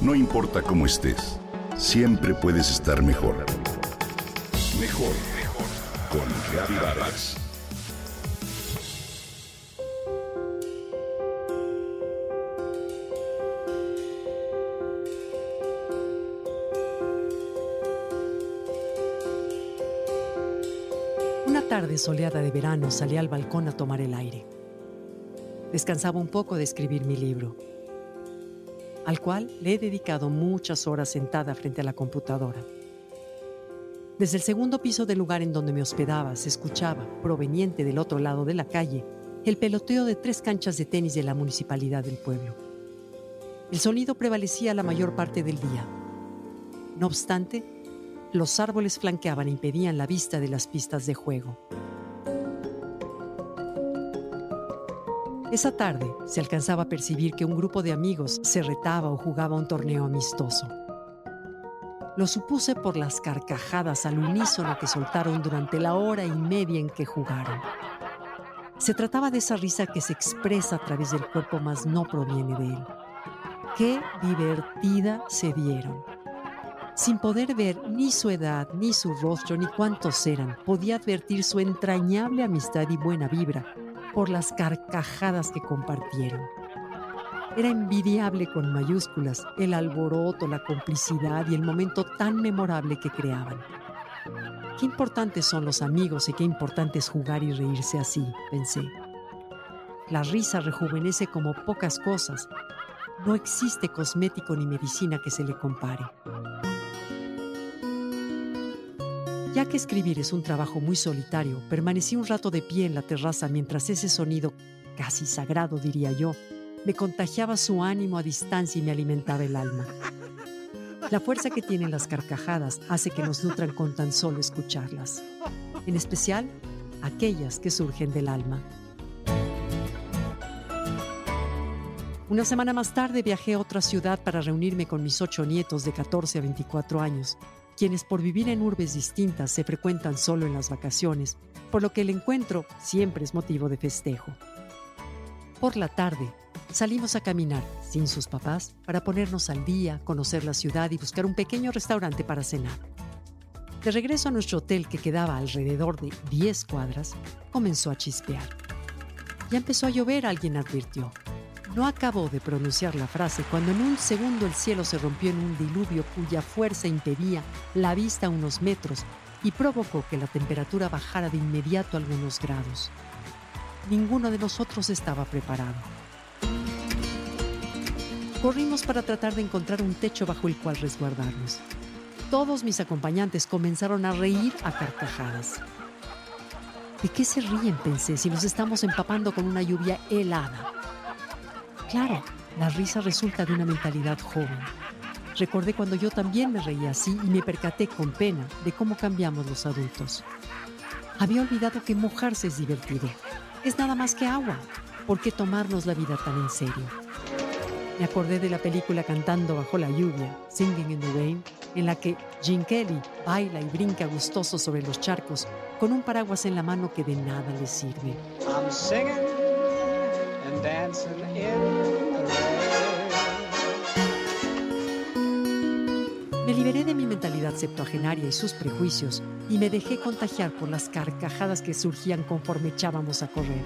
No importa cómo estés, siempre puedes estar mejor. Mejor, mejor. Con Vargas. Una tarde soleada de verano salí al balcón a tomar el aire. Descansaba un poco de escribir mi libro al cual le he dedicado muchas horas sentada frente a la computadora. Desde el segundo piso del lugar en donde me hospedaba se escuchaba, proveniente del otro lado de la calle, el peloteo de tres canchas de tenis de la municipalidad del pueblo. El sonido prevalecía la mayor parte del día. No obstante, los árboles flanqueaban e impedían la vista de las pistas de juego. Esa tarde se alcanzaba a percibir que un grupo de amigos se retaba o jugaba un torneo amistoso. Lo supuse por las carcajadas al unísono que soltaron durante la hora y media en que jugaron. Se trataba de esa risa que se expresa a través del cuerpo, mas no proviene de él. Qué divertida se dieron. Sin poder ver ni su edad, ni su rostro, ni cuántos eran, podía advertir su entrañable amistad y buena vibra por las carcajadas que compartieron. Era envidiable con mayúsculas el alboroto, la complicidad y el momento tan memorable que creaban. Qué importantes son los amigos y qué importante es jugar y reírse así, pensé. La risa rejuvenece como pocas cosas. No existe cosmético ni medicina que se le compare. Ya que escribir es un trabajo muy solitario, permanecí un rato de pie en la terraza mientras ese sonido, casi sagrado diría yo, me contagiaba su ánimo a distancia y me alimentaba el alma. La fuerza que tienen las carcajadas hace que nos nutran con tan solo escucharlas, en especial aquellas que surgen del alma. Una semana más tarde viajé a otra ciudad para reunirme con mis ocho nietos de 14 a 24 años quienes por vivir en urbes distintas se frecuentan solo en las vacaciones, por lo que el encuentro siempre es motivo de festejo. Por la tarde, salimos a caminar, sin sus papás, para ponernos al día, conocer la ciudad y buscar un pequeño restaurante para cenar. De regreso a nuestro hotel que quedaba alrededor de 10 cuadras, comenzó a chispear. Ya empezó a llover, alguien advirtió. No acabó de pronunciar la frase cuando en un segundo el cielo se rompió en un diluvio cuya fuerza impedía la vista unos metros y provocó que la temperatura bajara de inmediato algunos grados. Ninguno de nosotros estaba preparado. Corrimos para tratar de encontrar un techo bajo el cual resguardarnos. Todos mis acompañantes comenzaron a reír a carcajadas. ¿De qué se ríen? pensé si nos estamos empapando con una lluvia helada. Claro, la risa resulta de una mentalidad joven. Recordé cuando yo también me reía así y me percaté con pena de cómo cambiamos los adultos. Había olvidado que mojarse es divertido. Es nada más que agua. ¿Por qué tomarnos la vida tan en serio? Me acordé de la película Cantando bajo la lluvia, Singing in the Rain, en la que Gene Kelly baila y brinca gustoso sobre los charcos con un paraguas en la mano que de nada le sirve. Me liberé de mi mentalidad septuagenaria y sus prejuicios y me dejé contagiar por las carcajadas que surgían conforme echábamos a correr.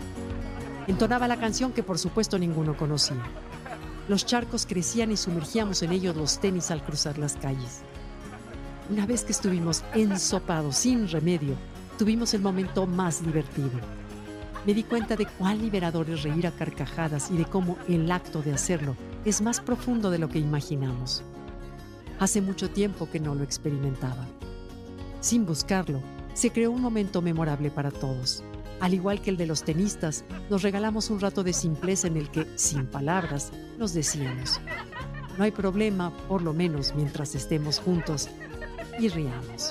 Entonaba la canción que por supuesto ninguno conocía. Los charcos crecían y sumergíamos en ellos los tenis al cruzar las calles. Una vez que estuvimos ensopados sin remedio, tuvimos el momento más divertido me di cuenta de cuán liberador es reír a carcajadas y de cómo el acto de hacerlo es más profundo de lo que imaginamos. Hace mucho tiempo que no lo experimentaba. Sin buscarlo, se creó un momento memorable para todos. Al igual que el de los tenistas, nos regalamos un rato de simpleza en el que, sin palabras, nos decíamos, no hay problema, por lo menos mientras estemos juntos y riamos.